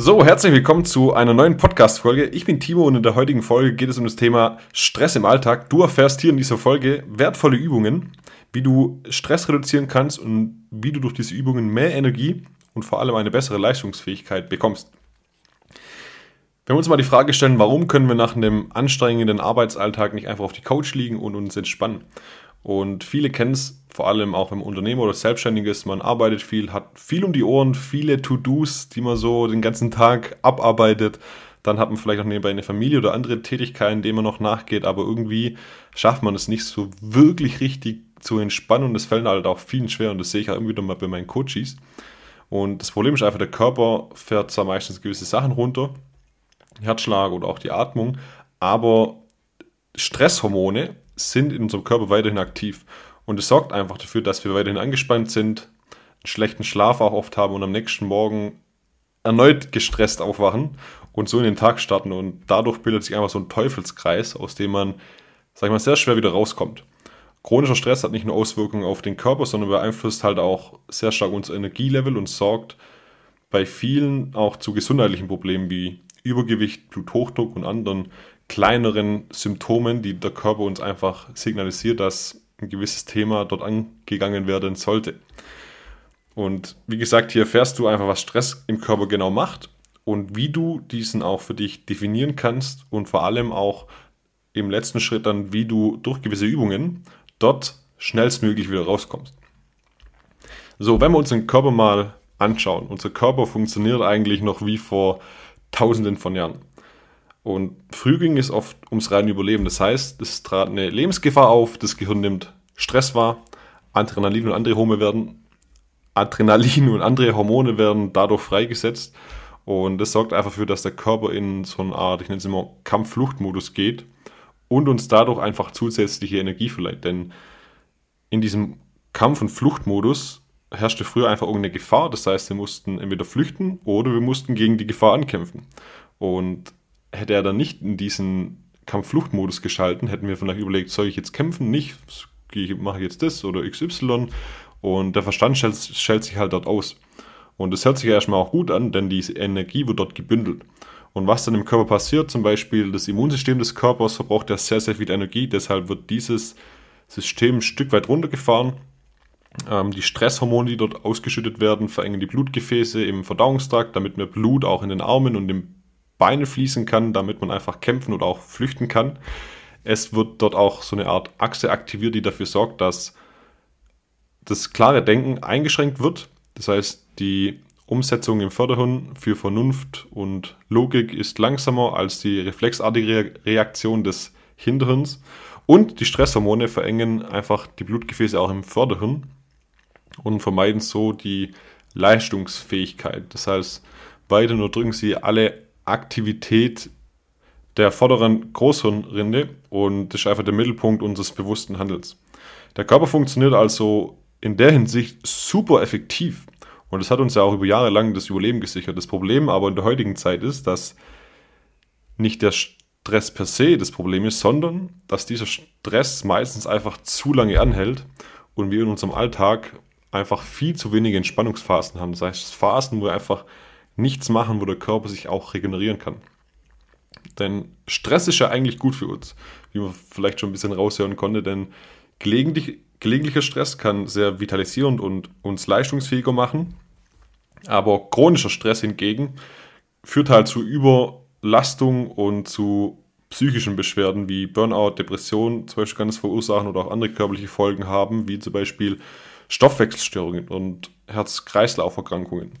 So, herzlich willkommen zu einer neuen Podcast-Folge. Ich bin Timo und in der heutigen Folge geht es um das Thema Stress im Alltag. Du erfährst hier in dieser Folge wertvolle Übungen, wie du Stress reduzieren kannst und wie du durch diese Übungen mehr Energie und vor allem eine bessere Leistungsfähigkeit bekommst. Wenn wir uns mal die Frage stellen, warum können wir nach einem anstrengenden Arbeitsalltag nicht einfach auf die Couch liegen und uns entspannen? Und viele kennen es, vor allem auch wenn man Unternehmer oder Selbstständig ist, man arbeitet viel, hat viel um die Ohren, viele To-Dos, die man so den ganzen Tag abarbeitet. Dann hat man vielleicht auch nebenbei eine Familie oder andere Tätigkeiten, denen man noch nachgeht, aber irgendwie schafft man es nicht so wirklich richtig zu entspannen. Und das fällt halt auch vielen schwer. Und das sehe ich auch immer wieder mal bei meinen Coaches. Und das Problem ist einfach, der Körper fährt zwar meistens gewisse Sachen runter, Herzschlag oder auch die Atmung, aber Stresshormone sind in unserem Körper weiterhin aktiv. Und es sorgt einfach dafür, dass wir weiterhin angespannt sind, einen schlechten Schlaf auch oft haben und am nächsten Morgen erneut gestresst aufwachen und so in den Tag starten. Und dadurch bildet sich einfach so ein Teufelskreis, aus dem man, sag ich mal, sehr schwer wieder rauskommt. Chronischer Stress hat nicht nur Auswirkungen auf den Körper, sondern beeinflusst halt auch sehr stark unser Energielevel und sorgt bei vielen auch zu gesundheitlichen Problemen wie Übergewicht, Bluthochdruck und anderen kleineren Symptomen, die der Körper uns einfach signalisiert, dass ein gewisses Thema dort angegangen werden sollte. Und wie gesagt, hier erfährst du einfach, was Stress im Körper genau macht und wie du diesen auch für dich definieren kannst und vor allem auch im letzten Schritt dann, wie du durch gewisse Übungen dort schnellstmöglich wieder rauskommst. So, wenn wir uns den Körper mal anschauen, unser Körper funktioniert eigentlich noch wie vor tausenden von Jahren. Und früh ging es oft ums reine Überleben. Das heißt, es trat eine Lebensgefahr auf, das Gehirn nimmt Stress wahr, Adrenalin und andere Hormone werden, Adrenalin und andere Hormone werden dadurch freigesetzt. Und das sorgt einfach dafür, dass der Körper in so eine Art, ich nenne es immer Kampf-Flucht-Modus geht und uns dadurch einfach zusätzliche Energie verleiht. Denn in diesem Kampf- und Fluchtmodus herrschte früher einfach irgendeine Gefahr. Das heißt, wir mussten entweder flüchten oder wir mussten gegen die Gefahr ankämpfen. Und hätte er dann nicht in diesen Kampffluchtmodus geschalten, hätten wir vielleicht überlegt, soll ich jetzt kämpfen, nicht, mache ich jetzt das oder XY und der Verstand schält, schält sich halt dort aus. Und das hört sich ja erstmal auch gut an, denn diese Energie wird dort gebündelt. Und was dann im Körper passiert, zum Beispiel das Immunsystem des Körpers verbraucht ja sehr, sehr viel Energie, deshalb wird dieses System ein Stück weit runtergefahren. Ähm, die Stresshormone, die dort ausgeschüttet werden, verengen die Blutgefäße im Verdauungstrakt, damit mehr Blut auch in den Armen und im Beine fließen kann, damit man einfach kämpfen oder auch flüchten kann. Es wird dort auch so eine Art Achse aktiviert, die dafür sorgt, dass das klare Denken eingeschränkt wird. Das heißt, die Umsetzung im Vorderhirn für Vernunft und Logik ist langsamer als die reflexartige Reaktion des Hinterhirns. Und die Stresshormone verengen einfach die Blutgefäße auch im Vorderhirn und vermeiden so die Leistungsfähigkeit. Das heißt, weiter nur drücken sie alle Aktivität der vorderen Großhirnrinde und das ist einfach der Mittelpunkt unseres bewussten Handels. Der Körper funktioniert also in der Hinsicht super effektiv und das hat uns ja auch über Jahre lang das Überleben gesichert. Das Problem aber in der heutigen Zeit ist, dass nicht der Stress per se das Problem ist, sondern dass dieser Stress meistens einfach zu lange anhält und wir in unserem Alltag einfach viel zu wenige Entspannungsphasen haben. Das heißt, Phasen, wo wir einfach nichts machen, wo der Körper sich auch regenerieren kann. Denn Stress ist ja eigentlich gut für uns, wie man vielleicht schon ein bisschen raushören konnte, denn gelegentlich, gelegentlicher Stress kann sehr vitalisierend und uns leistungsfähiger machen. Aber chronischer Stress hingegen führt halt zu Überlastung und zu psychischen Beschwerden wie Burnout, Depression zum Beispiel kann es verursachen oder auch andere körperliche Folgen haben, wie zum Beispiel Stoffwechselstörungen und Herz-Kreislauf-Erkrankungen.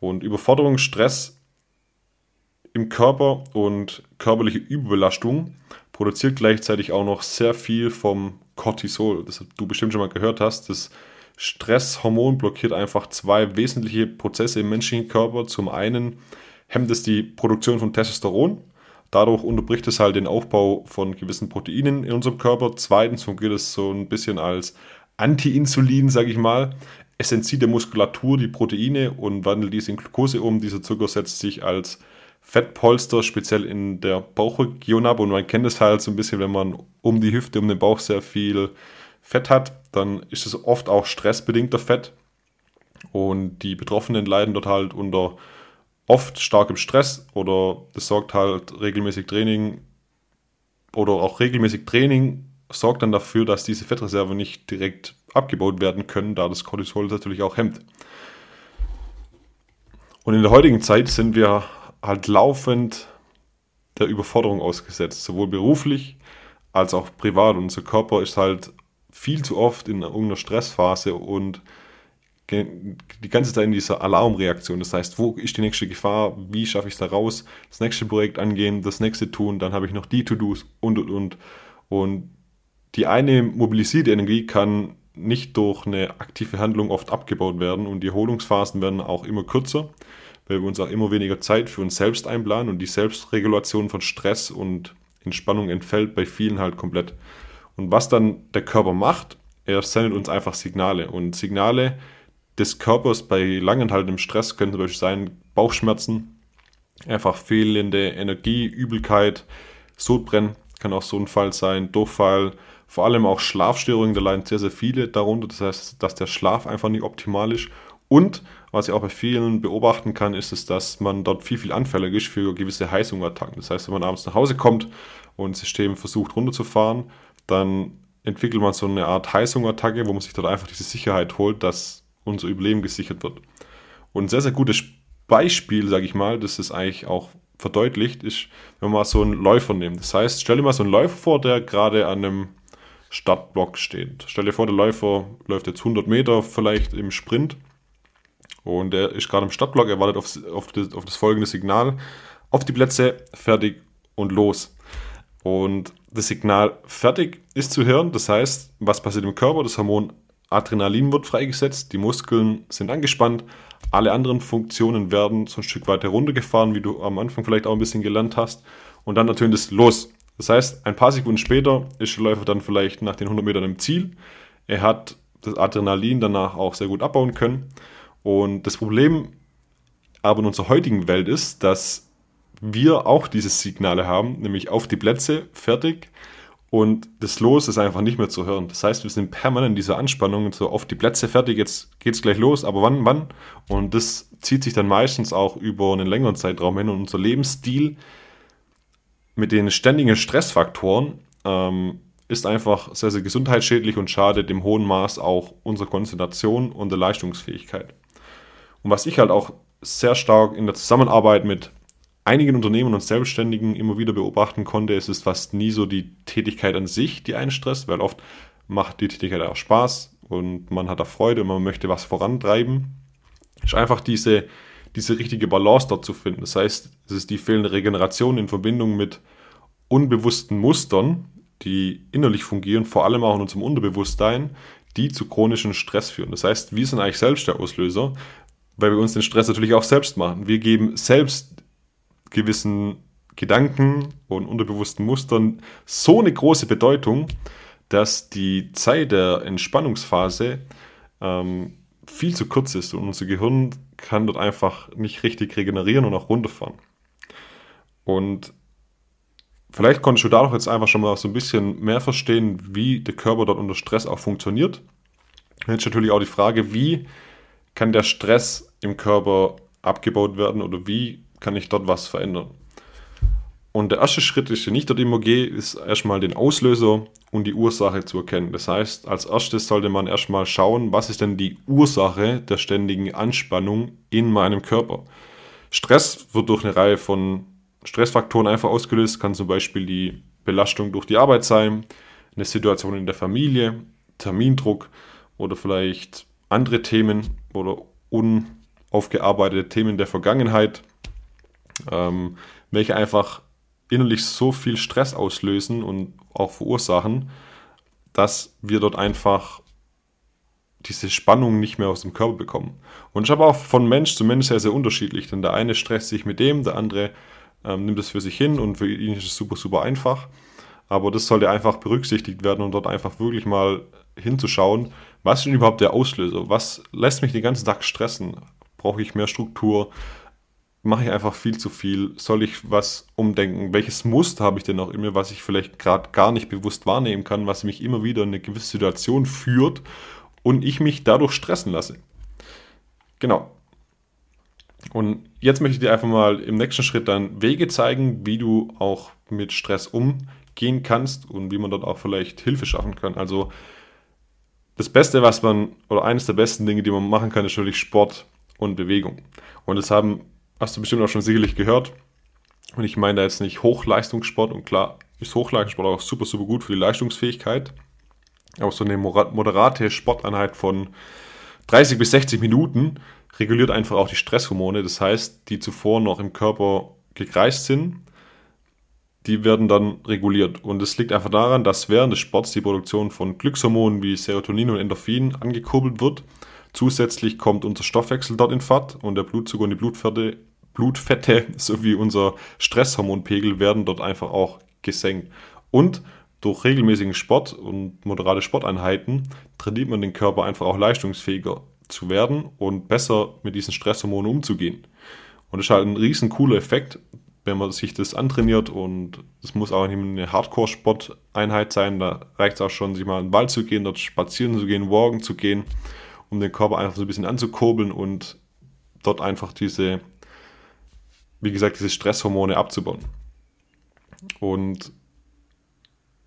Und Überforderung, Stress im Körper und körperliche Überbelastung produziert gleichzeitig auch noch sehr viel vom Cortisol, das du bestimmt schon mal gehört hast. Das Stresshormon blockiert einfach zwei wesentliche Prozesse im menschlichen Körper. Zum einen hemmt es die Produktion von Testosteron. Dadurch unterbricht es halt den Aufbau von gewissen Proteinen in unserem Körper. Zweitens fungiert es so ein bisschen als Anti-Insulin, sage ich mal. Es Muskulatur die Proteine und wandelt diese in Glucose um. Dieser Zucker setzt sich als Fettpolster speziell in der Bauchregion ab und man kennt es halt so ein bisschen, wenn man um die Hüfte, um den Bauch sehr viel Fett hat, dann ist es oft auch stressbedingter Fett und die Betroffenen leiden dort halt unter oft stark im Stress oder das sorgt halt regelmäßig Training oder auch regelmäßig Training sorgt dann dafür, dass diese Fettreserven nicht direkt abgebaut werden können, da das Cortisol natürlich auch hemmt. Und in der heutigen Zeit sind wir halt laufend der Überforderung ausgesetzt, sowohl beruflich als auch privat. Unser Körper ist halt viel zu oft in irgendeiner Stressphase und die ganze Zeit in dieser Alarmreaktion. Das heißt, wo ist die nächste Gefahr? Wie schaffe ich es da raus? Das nächste Projekt angehen, das nächste tun, dann habe ich noch die To-Dos und und und. Und die eine mobilisierte Energie kann nicht durch eine aktive Handlung oft abgebaut werden und die Erholungsphasen werden auch immer kürzer, weil wir uns auch immer weniger Zeit für uns selbst einplanen und die Selbstregulation von Stress und Entspannung entfällt bei vielen halt komplett. Und was dann der Körper macht, er sendet uns einfach Signale und Signale des Körpers bei langanhaltendem Stress können zum Beispiel sein Bauchschmerzen, einfach fehlende Energie, Übelkeit, Sodbrennen kann auch so ein Fall sein, Durchfall, vor allem auch Schlafstörungen, da leiden sehr, sehr viele darunter. Das heißt, dass der Schlaf einfach nicht optimal ist. Und was ich auch bei vielen beobachten kann, ist es, dass man dort viel, viel anfällig ist für gewisse Heißhungerattacken. Das heißt, wenn man abends nach Hause kommt und das System versucht runterzufahren, dann entwickelt man so eine Art Heißhungerattacke, wo man sich dort einfach diese Sicherheit holt, dass unser Überleben gesichert wird. Und ein sehr, sehr gutes Beispiel, sage ich mal, das ist eigentlich auch verdeutlicht, ist, wenn man mal so einen Läufer nimmt. Das heißt, stell dir mal so einen Läufer vor, der gerade an einem Startblock steht. Stell dir vor, der Läufer läuft jetzt 100 Meter vielleicht im Sprint und er ist gerade im Startblock, er wartet auf, auf, das, auf das folgende Signal. Auf die Plätze, fertig und los. Und das Signal fertig ist zu hören, das heißt, was passiert im Körper? Das Hormon Adrenalin wird freigesetzt, die Muskeln sind angespannt, alle anderen Funktionen werden so ein Stück weiter runtergefahren, wie du am Anfang vielleicht auch ein bisschen gelernt hast. Und dann natürlich das Los. Das heißt, ein paar Sekunden später ist der Läufer dann vielleicht nach den 100 Metern im Ziel. Er hat das Adrenalin danach auch sehr gut abbauen können. Und das Problem aber in unserer heutigen Welt ist, dass wir auch diese Signale haben, nämlich auf die Plätze, fertig. Und das Los ist einfach nicht mehr zu hören. Das heißt, wir sind permanent in dieser Anspannung, so auf die Plätze fertig, jetzt geht's gleich los, aber wann, wann? Und das zieht sich dann meistens auch über einen längeren Zeitraum hin und unser Lebensstil mit den ständigen Stressfaktoren ähm, ist einfach sehr, sehr gesundheitsschädlich und schadet im hohen Maß auch unserer Konzentration und der Leistungsfähigkeit. Und was ich halt auch sehr stark in der Zusammenarbeit mit einigen Unternehmen und Selbstständigen immer wieder beobachten konnte, ist es fast nie so die Tätigkeit an sich, die einen stresst, weil oft macht die Tätigkeit auch Spaß und man hat da Freude und man möchte was vorantreiben. Es ist einfach diese diese richtige Balance dort zu finden. Das heißt, es ist die fehlende Regeneration in Verbindung mit unbewussten Mustern, die innerlich fungieren, vor allem auch in unserem Unterbewusstsein, die zu chronischem Stress führen. Das heißt, wir sind eigentlich selbst der Auslöser, weil wir uns den Stress natürlich auch selbst machen. Wir geben selbst gewissen Gedanken und unterbewussten Mustern so eine große Bedeutung, dass die Zeit der Entspannungsphase ähm, viel zu kurz ist und unser Gehirn kann dort einfach nicht richtig regenerieren und auch runterfahren. Und vielleicht konntest du dadurch jetzt einfach schon mal so ein bisschen mehr verstehen, wie der Körper dort unter Stress auch funktioniert. Jetzt natürlich auch die Frage, wie kann der Stress im Körper abgebaut werden oder wie kann ich dort was verändern? Und der erste Schritt ist, den ich dort immer gehe, ist erstmal den Auslöser und die Ursache zu erkennen. Das heißt, als erstes sollte man erstmal schauen, was ist denn die Ursache der ständigen Anspannung in meinem Körper. Stress wird durch eine Reihe von Stressfaktoren einfach ausgelöst, kann zum Beispiel die Belastung durch die Arbeit sein, eine Situation in der Familie, Termindruck oder vielleicht andere Themen oder unaufgearbeitete Themen der Vergangenheit, ähm, welche einfach innerlich so viel Stress auslösen und auch verursachen, dass wir dort einfach diese Spannung nicht mehr aus dem Körper bekommen. Und ich habe auch von Mensch zu Mensch sehr, sehr unterschiedlich, denn der eine stresst sich mit dem, der andere ähm, nimmt es für sich hin und für ihn ist es super, super einfach. Aber das sollte einfach berücksichtigt werden und dort einfach wirklich mal hinzuschauen, was ist denn überhaupt der Auslöser? Was lässt mich den ganzen Tag stressen? Brauche ich mehr Struktur? Mache ich einfach viel zu viel? Soll ich was umdenken? Welches Muster habe ich denn noch in mir, was ich vielleicht gerade gar nicht bewusst wahrnehmen kann, was mich immer wieder in eine gewisse Situation führt und ich mich dadurch stressen lasse? Genau. Und jetzt möchte ich dir einfach mal im nächsten Schritt dann Wege zeigen, wie du auch mit Stress umgehen kannst und wie man dort auch vielleicht Hilfe schaffen kann. Also das Beste, was man, oder eines der besten Dinge, die man machen kann, ist natürlich Sport und Bewegung. Und das haben, hast du bestimmt auch schon sicherlich gehört. Und ich meine da jetzt nicht Hochleistungssport und klar ist Hochleistungssport auch super, super gut für die Leistungsfähigkeit. Aber so eine moderate Sporteinheit von 30 bis 60 Minuten reguliert einfach auch die Stresshormone. Das heißt, die zuvor noch im Körper gekreist sind, die werden dann reguliert. Und es liegt einfach daran, dass während des Sports die Produktion von Glückshormonen wie Serotonin und Endorphin angekurbelt wird. Zusätzlich kommt unser Stoffwechsel dort in Fahrt und der Blutzucker und die Blutfette, Blutfette sowie unser Stresshormonpegel werden dort einfach auch gesenkt. Und durch regelmäßigen Sport und moderate Sporteinheiten trainiert man den Körper einfach auch leistungsfähiger zu werden und besser mit diesen Stresshormonen umzugehen. Und das ist halt ein riesen cooler Effekt, wenn man sich das antrainiert und es muss auch nicht eine Hardcore-Sporteinheit sein, da reicht es auch schon, sich mal in den Wald zu gehen, dort spazieren zu gehen, walken zu gehen, um den Körper einfach so ein bisschen anzukurbeln und dort einfach diese, wie gesagt, diese Stresshormone abzubauen. Und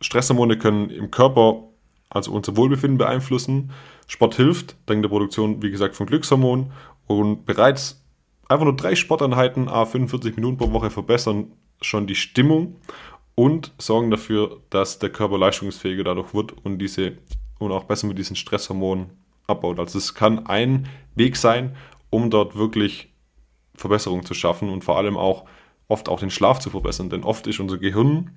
Stresshormone können im Körper also unser Wohlbefinden beeinflussen. Sport hilft, dank der Produktion, wie gesagt, von Glückshormonen und bereits einfach nur drei Sporteinheiten, a 45 Minuten pro Woche verbessern schon die Stimmung und sorgen dafür, dass der Körper leistungsfähiger dadurch wird und diese und auch besser mit diesen Stresshormonen abbaut. Also es kann ein Weg sein, um dort wirklich Verbesserungen zu schaffen und vor allem auch oft auch den Schlaf zu verbessern, denn oft ist unser Gehirn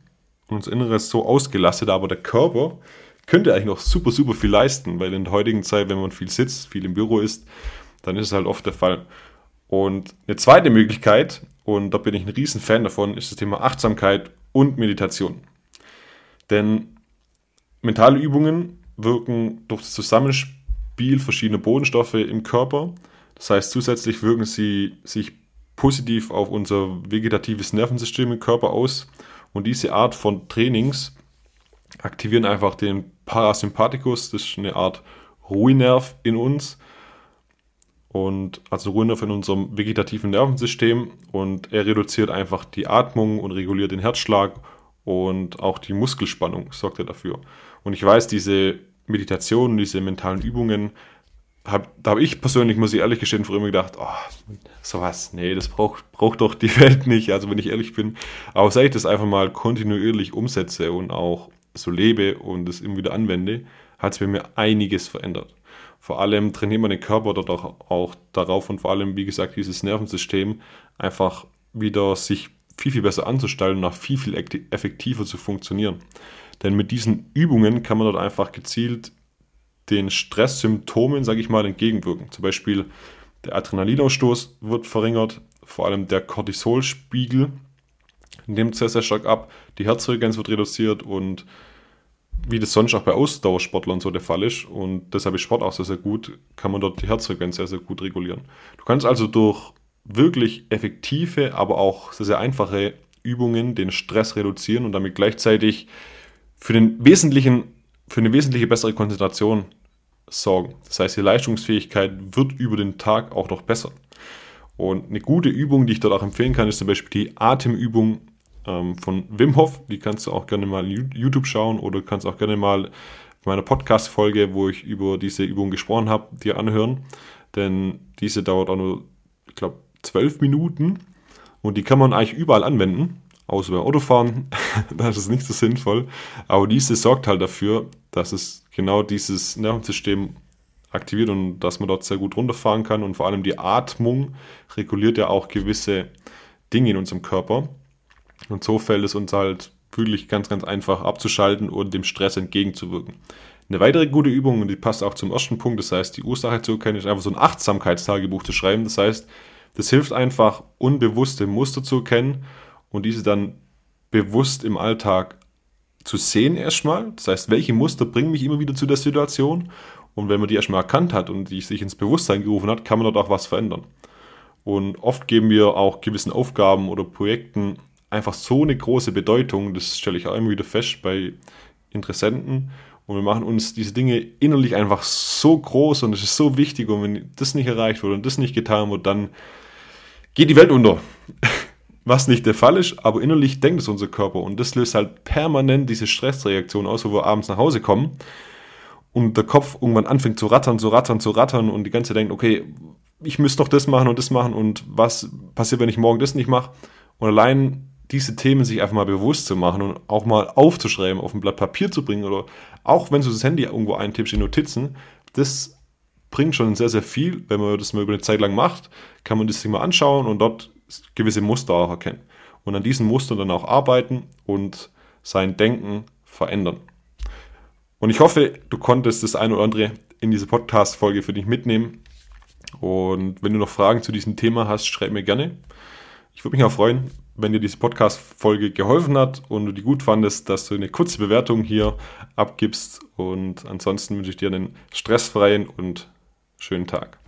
und unser Inneres so ausgelastet, aber der Körper könnte eigentlich noch super, super viel leisten, weil in der heutigen Zeit, wenn man viel sitzt, viel im Büro ist, dann ist es halt oft der Fall. Und eine zweite Möglichkeit, und da bin ich ein riesen Fan davon, ist das Thema Achtsamkeit und Meditation. Denn mentale Übungen wirken durch das Zusammenspiel verschiedener Bodenstoffe im Körper. Das heißt, zusätzlich wirken sie sich positiv auf unser vegetatives Nervensystem im Körper aus. Und diese Art von Trainings aktivieren einfach den Parasympathikus, das ist eine Art Ruhenerv in uns, und also Ruhenerv in unserem vegetativen Nervensystem und er reduziert einfach die Atmung und reguliert den Herzschlag und auch die Muskelspannung sorgt er dafür. Und ich weiß, diese Meditationen, diese mentalen Übungen, hab, da habe ich persönlich, muss ich ehrlich gestehen, früher immer gedacht, oh, sowas, nee, das braucht, braucht doch die Welt nicht, also wenn ich ehrlich bin. Aber seit ich das einfach mal kontinuierlich umsetze und auch so lebe und es immer wieder anwende, hat es bei mir einiges verändert. Vor allem trainiert man den Körper dort auch, auch darauf und vor allem, wie gesagt, dieses Nervensystem einfach wieder sich viel, viel besser anzustellen und auch viel, viel effektiver zu funktionieren. Denn mit diesen Übungen kann man dort einfach gezielt den Stresssymptomen, sage ich mal, entgegenwirken. Zum Beispiel der Adrenalinausstoß wird verringert, vor allem der Cortisolspiegel nimmt sehr, sehr stark ab, die Herzfrequenz wird reduziert und wie das sonst auch bei Ausdauersportlern so der Fall ist, und deshalb ist Sport auch sehr, sehr gut, kann man dort die Herzfrequenz sehr, sehr gut regulieren. Du kannst also durch wirklich effektive, aber auch sehr, sehr einfache Übungen den Stress reduzieren und damit gleichzeitig für, den wesentlichen, für eine wesentliche bessere Konzentration sorgen. Das heißt, die Leistungsfähigkeit wird über den Tag auch noch besser. Und eine gute Übung, die ich dort auch empfehlen kann, ist zum Beispiel die Atemübung ähm, von Wim Hof. Die kannst du auch gerne mal in YouTube schauen oder kannst auch gerne mal meine Podcast-Folge, wo ich über diese Übung gesprochen habe, dir anhören. Denn diese dauert auch nur, ich glaube, zwölf Minuten und die kann man eigentlich überall anwenden, außer beim Autofahren. das ist nicht so sinnvoll. Aber diese sorgt halt dafür, dass es genau dieses Nervensystem aktiviert und dass man dort sehr gut runterfahren kann. Und vor allem die Atmung reguliert ja auch gewisse Dinge in unserem Körper. Und so fällt es uns halt wirklich ganz, ganz einfach abzuschalten und dem Stress entgegenzuwirken. Eine weitere gute Übung, und die passt auch zum ersten Punkt, das heißt, die Ursache zu erkennen, ist einfach so ein Achtsamkeitstagebuch zu schreiben. Das heißt, das hilft einfach, unbewusste Muster zu erkennen und diese dann bewusst im Alltag zu sehen erstmal. Das heißt, welche Muster bringen mich immer wieder zu der Situation? Und wenn man die erstmal erkannt hat und die sich ins Bewusstsein gerufen hat, kann man dort auch was verändern. Und oft geben wir auch gewissen Aufgaben oder Projekten einfach so eine große Bedeutung, das stelle ich auch immer wieder fest bei Interessenten. Und wir machen uns diese Dinge innerlich einfach so groß und es ist so wichtig. Und wenn das nicht erreicht wird und das nicht getan wird, dann geht die Welt unter. Was nicht der Fall ist, aber innerlich denkt es unser Körper und das löst halt permanent diese Stressreaktion aus, wo wir abends nach Hause kommen und der Kopf irgendwann anfängt zu rattern, zu rattern, zu rattern und die ganze Zeit denkt, okay, ich müsste doch das machen und das machen und was passiert, wenn ich morgen das nicht mache? Und allein diese Themen sich einfach mal bewusst zu machen und auch mal aufzuschreiben, auf ein Blatt Papier zu bringen oder auch wenn du das Handy irgendwo eintippst in Notizen, das bringt schon sehr, sehr viel. Wenn man das mal über eine Zeit lang macht, kann man das sich mal anschauen und dort gewisse Muster auch erkennen. Und an diesen Mustern dann auch arbeiten und sein Denken verändern. Und ich hoffe, du konntest das eine oder andere in diese Podcast-Folge für dich mitnehmen. Und wenn du noch Fragen zu diesem Thema hast, schreib mir gerne. Ich würde mich auch freuen, wenn dir diese Podcast-Folge geholfen hat und du die gut fandest, dass du eine kurze Bewertung hier abgibst. Und ansonsten wünsche ich dir einen stressfreien und schönen Tag.